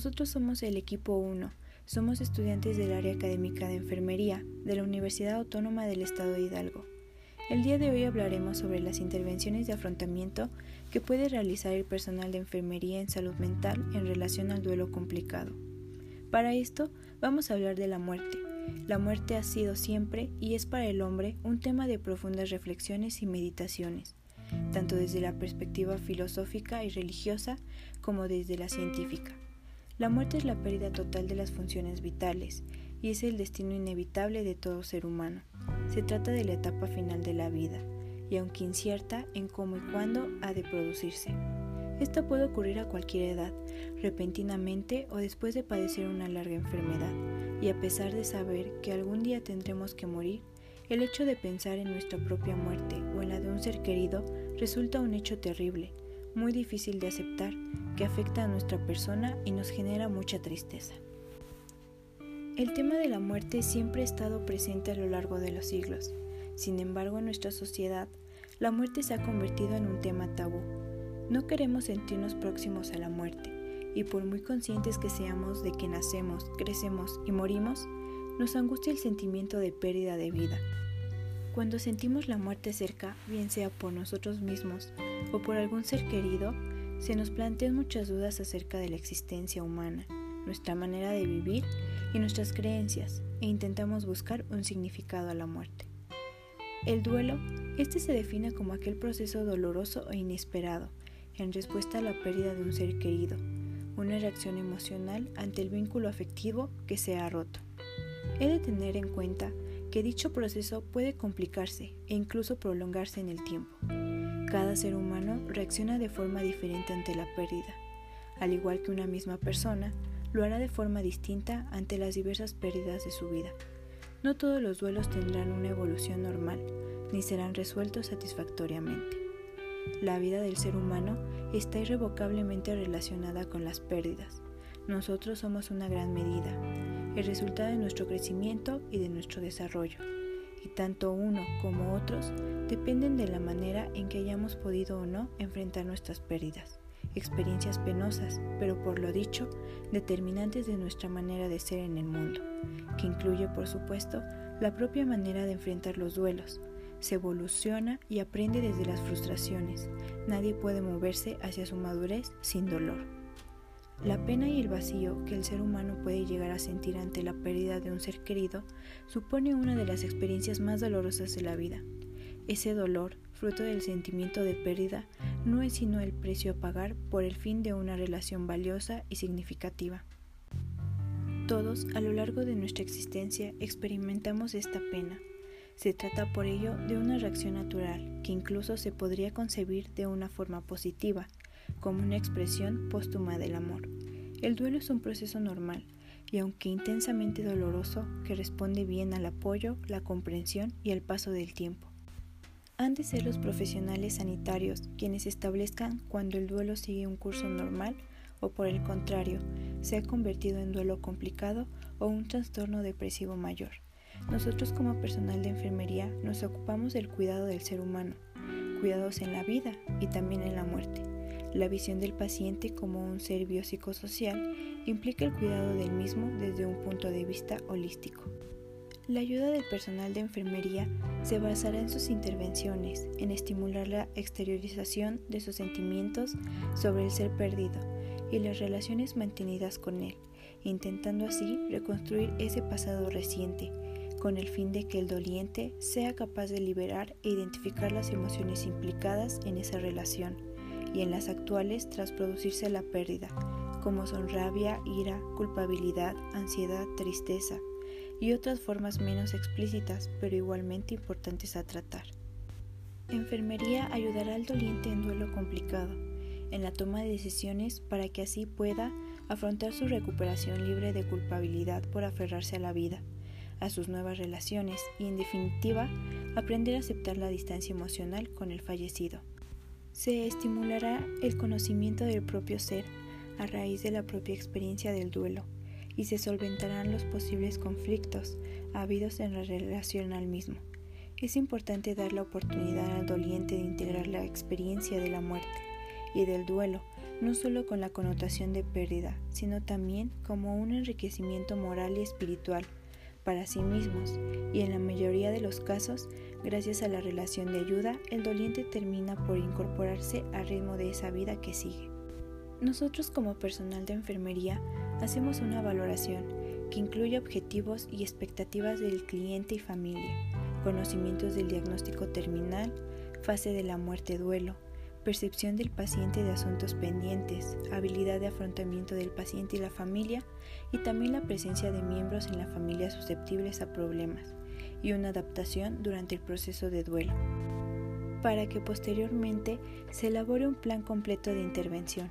Nosotros somos el equipo 1, somos estudiantes del área académica de enfermería de la Universidad Autónoma del Estado de Hidalgo. El día de hoy hablaremos sobre las intervenciones de afrontamiento que puede realizar el personal de enfermería en salud mental en relación al duelo complicado. Para esto vamos a hablar de la muerte. La muerte ha sido siempre y es para el hombre un tema de profundas reflexiones y meditaciones, tanto desde la perspectiva filosófica y religiosa como desde la científica. La muerte es la pérdida total de las funciones vitales y es el destino inevitable de todo ser humano. Se trata de la etapa final de la vida, y aunque incierta en cómo y cuándo ha de producirse. Esto puede ocurrir a cualquier edad, repentinamente o después de padecer una larga enfermedad, y a pesar de saber que algún día tendremos que morir, el hecho de pensar en nuestra propia muerte o en la de un ser querido resulta un hecho terrible, muy difícil de aceptar, que afecta a nuestra persona y nos genera mucha tristeza. El tema de la muerte siempre ha estado presente a lo largo de los siglos. Sin embargo, en nuestra sociedad, la muerte se ha convertido en un tema tabú. No queremos sentirnos próximos a la muerte, y por muy conscientes que seamos de que nacemos, crecemos y morimos, nos angustia el sentimiento de pérdida de vida. Cuando sentimos la muerte cerca, bien sea por nosotros mismos o por algún ser querido, se nos plantean muchas dudas acerca de la existencia humana, nuestra manera de vivir y nuestras creencias, e intentamos buscar un significado a la muerte. El duelo, este se define como aquel proceso doloroso e inesperado, en respuesta a la pérdida de un ser querido, una reacción emocional ante el vínculo afectivo que se ha roto. He de tener en cuenta que dicho proceso puede complicarse e incluso prolongarse en el tiempo. Cada ser humano reacciona de forma diferente ante la pérdida. Al igual que una misma persona, lo hará de forma distinta ante las diversas pérdidas de su vida. No todos los duelos tendrán una evolución normal, ni serán resueltos satisfactoriamente. La vida del ser humano está irrevocablemente relacionada con las pérdidas. Nosotros somos una gran medida, el resultado de nuestro crecimiento y de nuestro desarrollo y tanto uno como otros dependen de la manera en que hayamos podido o no enfrentar nuestras pérdidas, experiencias penosas, pero por lo dicho, determinantes de nuestra manera de ser en el mundo, que incluye por supuesto la propia manera de enfrentar los duelos. Se evoluciona y aprende desde las frustraciones. Nadie puede moverse hacia su madurez sin dolor. La pena y el vacío que el ser humano puede llegar a sentir ante la pérdida de un ser querido supone una de las experiencias más dolorosas de la vida. Ese dolor, fruto del sentimiento de pérdida, no es sino el precio a pagar por el fin de una relación valiosa y significativa. Todos, a lo largo de nuestra existencia, experimentamos esta pena. Se trata por ello de una reacción natural, que incluso se podría concebir de una forma positiva, como una expresión póstuma del amor. El duelo es un proceso normal y aunque intensamente doloroso, que responde bien al apoyo, la comprensión y al paso del tiempo. Han de ser los profesionales sanitarios quienes establezcan cuando el duelo sigue un curso normal o por el contrario, se ha convertido en duelo complicado o un trastorno depresivo mayor. Nosotros como personal de enfermería nos ocupamos del cuidado del ser humano, cuidados en la vida y también en la muerte. La visión del paciente como un ser biopsicosocial implica el cuidado del mismo desde un punto de vista holístico. La ayuda del personal de enfermería se basará en sus intervenciones, en estimular la exteriorización de sus sentimientos sobre el ser perdido y las relaciones mantenidas con él, intentando así reconstruir ese pasado reciente, con el fin de que el doliente sea capaz de liberar e identificar las emociones implicadas en esa relación y en las actuales tras producirse la pérdida, como son rabia, ira, culpabilidad, ansiedad, tristeza y otras formas menos explícitas pero igualmente importantes a tratar. Enfermería ayudará al doliente en duelo complicado, en la toma de decisiones para que así pueda afrontar su recuperación libre de culpabilidad por aferrarse a la vida, a sus nuevas relaciones y en definitiva aprender a aceptar la distancia emocional con el fallecido se estimulará el conocimiento del propio ser a raíz de la propia experiencia del duelo y se solventarán los posibles conflictos habidos en la relación al mismo. Es importante dar la oportunidad al doliente de integrar la experiencia de la muerte y del duelo no solo con la connotación de pérdida, sino también como un enriquecimiento moral y espiritual para sí mismos, y en la mayoría de los casos, gracias a la relación de ayuda, el doliente termina por incorporarse al ritmo de esa vida que sigue. Nosotros como personal de enfermería hacemos una valoración que incluye objetivos y expectativas del cliente y familia, conocimientos del diagnóstico terminal, fase de la muerte duelo, percepción del paciente de asuntos pendientes, habilidad de afrontamiento del paciente y la familia, y también la presencia de miembros en la familia susceptibles a problemas, y una adaptación durante el proceso de duelo, para que posteriormente se elabore un plan completo de intervención.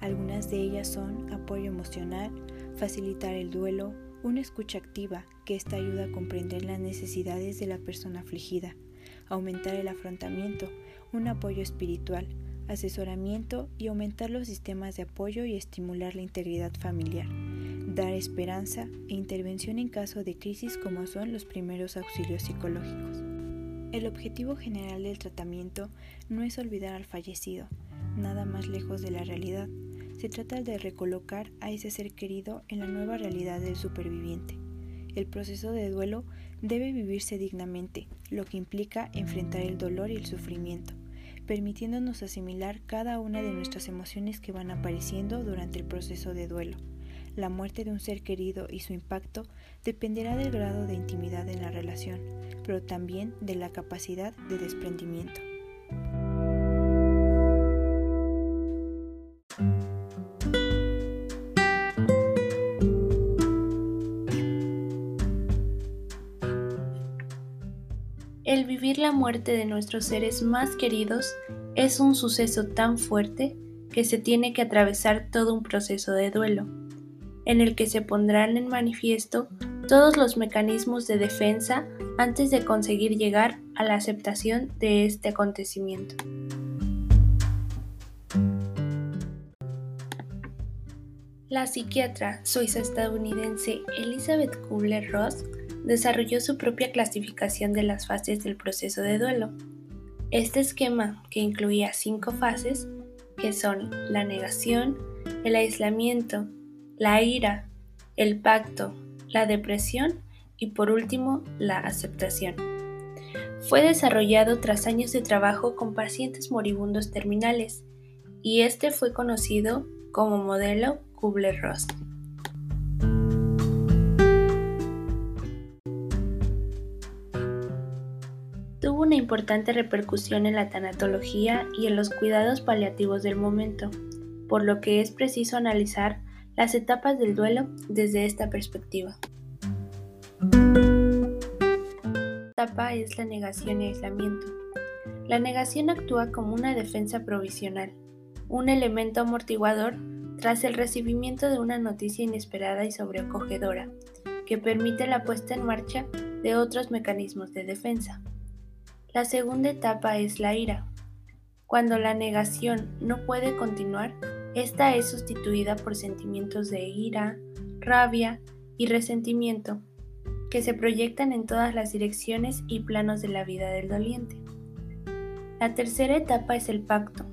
Algunas de ellas son apoyo emocional, facilitar el duelo, una escucha activa, que esta ayuda a comprender las necesidades de la persona afligida, aumentar el afrontamiento, un apoyo espiritual, asesoramiento y aumentar los sistemas de apoyo y estimular la integridad familiar, dar esperanza e intervención en caso de crisis como son los primeros auxilios psicológicos. El objetivo general del tratamiento no es olvidar al fallecido, nada más lejos de la realidad. Se trata de recolocar a ese ser querido en la nueva realidad del superviviente. El proceso de duelo debe vivirse dignamente, lo que implica enfrentar el dolor y el sufrimiento, permitiéndonos asimilar cada una de nuestras emociones que van apareciendo durante el proceso de duelo. La muerte de un ser querido y su impacto dependerá del grado de intimidad en la relación, pero también de la capacidad de desprendimiento. Muerte de nuestros seres más queridos es un suceso tan fuerte que se tiene que atravesar todo un proceso de duelo, en el que se pondrán en manifiesto todos los mecanismos de defensa antes de conseguir llegar a la aceptación de este acontecimiento. La psiquiatra suiza-estadounidense Elizabeth Kubler-Ross desarrolló su propia clasificación de las fases del proceso de duelo. Este esquema, que incluía cinco fases, que son la negación, el aislamiento, la ira, el pacto, la depresión y por último la aceptación. Fue desarrollado tras años de trabajo con pacientes moribundos terminales y este fue conocido como modelo Kubler-Ross. Importante repercusión en la tanatología y en los cuidados paliativos del momento, por lo que es preciso analizar las etapas del duelo desde esta perspectiva. Etapa es la negación y aislamiento. La negación actúa como una defensa provisional, un elemento amortiguador tras el recibimiento de una noticia inesperada y sobreacogedora, que permite la puesta en marcha de otros mecanismos de defensa. La segunda etapa es la ira. Cuando la negación no puede continuar, esta es sustituida por sentimientos de ira, rabia y resentimiento que se proyectan en todas las direcciones y planos de la vida del doliente. La tercera etapa es el pacto.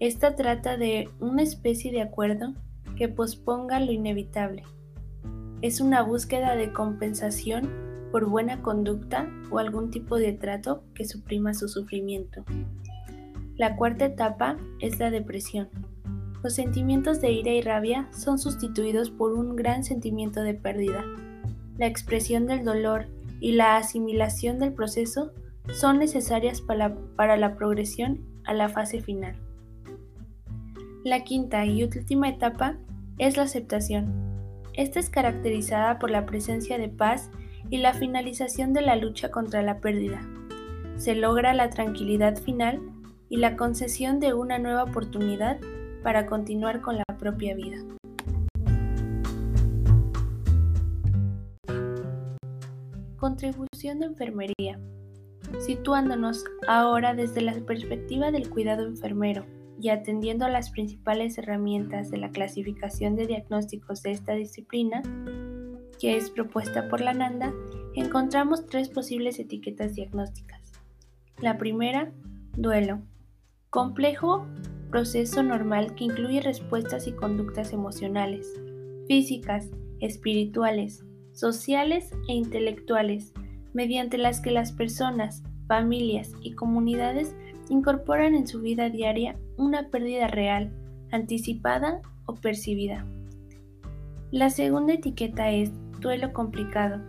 Esta trata de una especie de acuerdo que posponga lo inevitable. Es una búsqueda de compensación por buena conducta o algún tipo de trato que suprima su sufrimiento. La cuarta etapa es la depresión. Los sentimientos de ira y rabia son sustituidos por un gran sentimiento de pérdida. La expresión del dolor y la asimilación del proceso son necesarias para, la progresión a la fase final. La quinta y última etapa es la aceptación. Esta es caracterizada por la presencia de paz y la finalización de la lucha contra la pérdida. Se logra la tranquilidad final y la concesión de una nueva oportunidad para continuar con la propia vida. Contribución de enfermería. Situándonos ahora desde la perspectiva del cuidado enfermero y atendiendo a las principales herramientas de la clasificación de diagnósticos de esta disciplina, que es propuesta por la NANDA, encontramos tres posibles etiquetas diagnósticas. La primera, duelo. Complejo proceso normal que incluye respuestas y conductas emocionales, físicas, espirituales, sociales e intelectuales, mediante las que las personas, familias y comunidades incorporan en su vida diaria una pérdida real, anticipada o percibida. La segunda etiqueta es duelo complicado,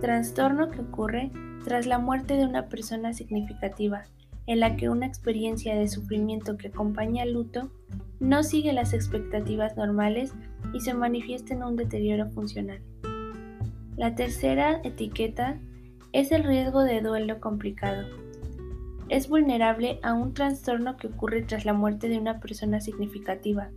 trastorno que ocurre tras la muerte de una persona significativa, en la que una experiencia de sufrimiento que acompaña al luto no sigue las expectativas normales y se manifiesta en un deterioro funcional. La tercera etiqueta es el riesgo de duelo complicado. Es vulnerable a un trastorno que ocurre tras la muerte de una persona significativa,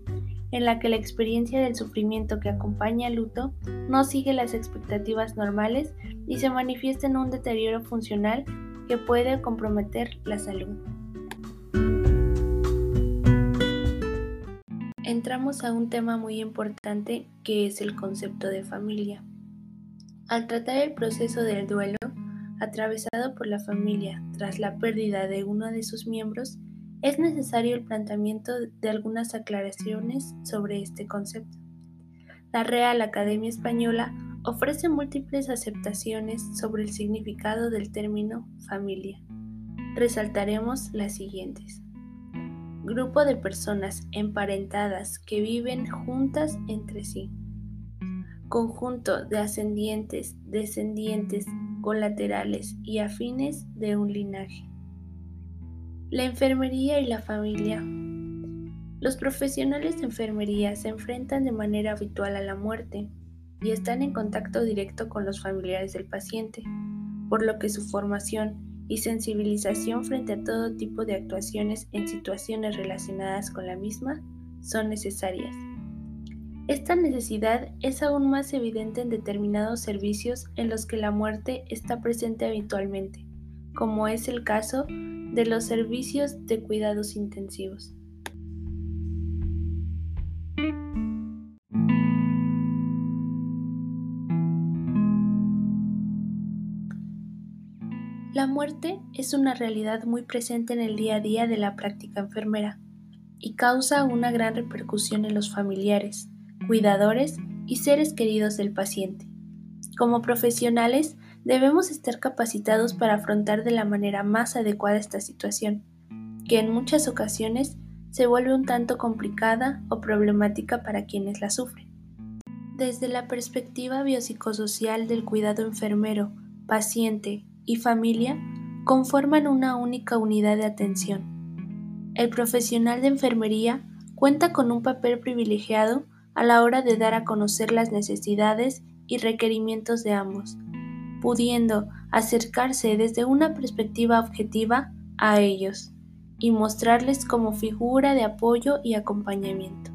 en la que la experiencia del sufrimiento que acompaña al luto no sigue las expectativas normales y se manifiesta en un deterioro funcional que puede comprometer la salud. Entramos a un tema muy importante que es el concepto de familia. Al tratar el proceso del duelo, atravesado por la familia tras la pérdida de uno de sus miembros, es necesario el planteamiento de algunas aclaraciones sobre este concepto. La Real Academia Española ofrece múltiples aceptaciones sobre el significado del término familia. Resaltaremos las siguientes. Grupo de personas emparentadas que viven juntas entre sí. Conjunto de ascendientes, descendientes, colaterales y afines de un linaje. La enfermería y la familia. Los profesionales de enfermería se enfrentan de manera habitual a la muerte y están en contacto directo con los familiares del paciente, por lo que su formación y sensibilización frente a todo tipo de actuaciones en situaciones relacionadas con la misma son necesarias. Esta necesidad es aún más evidente en determinados servicios en los que la muerte está presente habitualmente, como es el caso de los servicios de cuidados intensivos. La muerte es una realidad muy presente en el día a día de la práctica enfermera y causa una gran repercusión en los familiares, cuidadores y seres queridos del paciente. Como profesionales, debemos estar capacitados para afrontar de la manera más adecuada esta situación, que en muchas ocasiones se vuelve un tanto complicada o problemática para quienes la sufren. Desde la perspectiva biopsicosocial del cuidado enfermero, paciente y familia, conforman una única unidad de atención. El profesional de enfermería cuenta con un papel privilegiado a la hora de dar a conocer las necesidades y requerimientos de ambos, pudiendo acercarse desde una perspectiva objetiva a ellos y mostrarles como figura de apoyo y acompañamiento.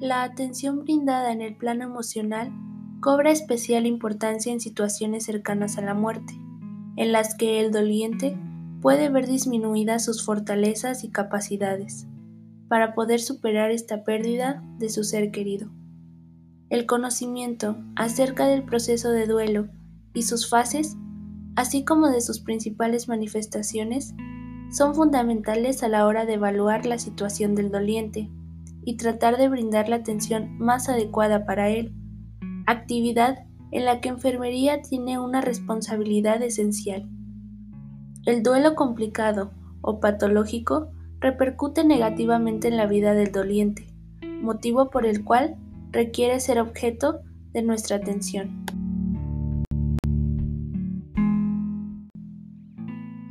La atención brindada en el plano emocional cobra especial importancia en situaciones cercanas a la muerte, en las que el doliente puede ver disminuidas sus fortalezas y capacidades para poder superar esta pérdida de su ser querido. El conocimiento acerca del proceso de duelo y sus fases, así como de sus principales manifestaciones, son fundamentales a la hora de evaluar la situación del doliente y tratar de brindar la atención más adecuada para él, actividad en la que enfermería tiene una responsabilidad esencial. El duelo complicado o patológico repercute negativamente en la vida del doliente, motivo por el cual requiere ser objeto de nuestra atención.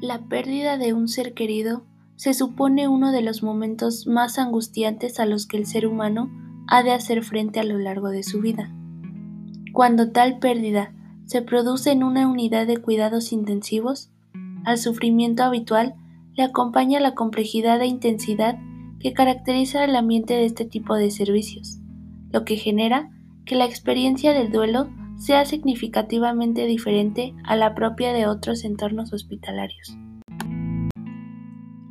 La pérdida de un ser querido se supone uno de los momentos más angustiantes a los que el ser humano ha de hacer frente a lo largo de su vida. Cuando tal pérdida se produce en una unidad de cuidados intensivos, al sufrimiento habitual le acompaña la complejidad e intensidad que caracteriza el ambiente de este tipo de servicios, lo que genera que la experiencia del duelo sea significativamente diferente a la propia de otros entornos hospitalarios.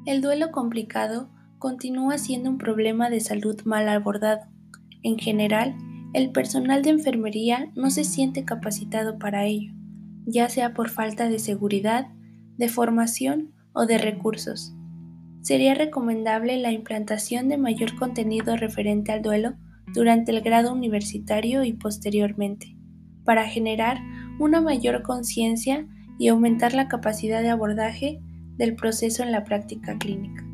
El duelo complicado continúa siendo un problema de salud mal abordado. En general, el personal de enfermería no se siente capacitado para ello, ya sea por falta de seguridad, de formación o de recursos. sería recomendable la implantación de mayor contenido referente al duelo durante el grado universitario y posteriormente, para generar una mayor conciencia y aumentar la capacidad de abordaje del proceso en la práctica clínica.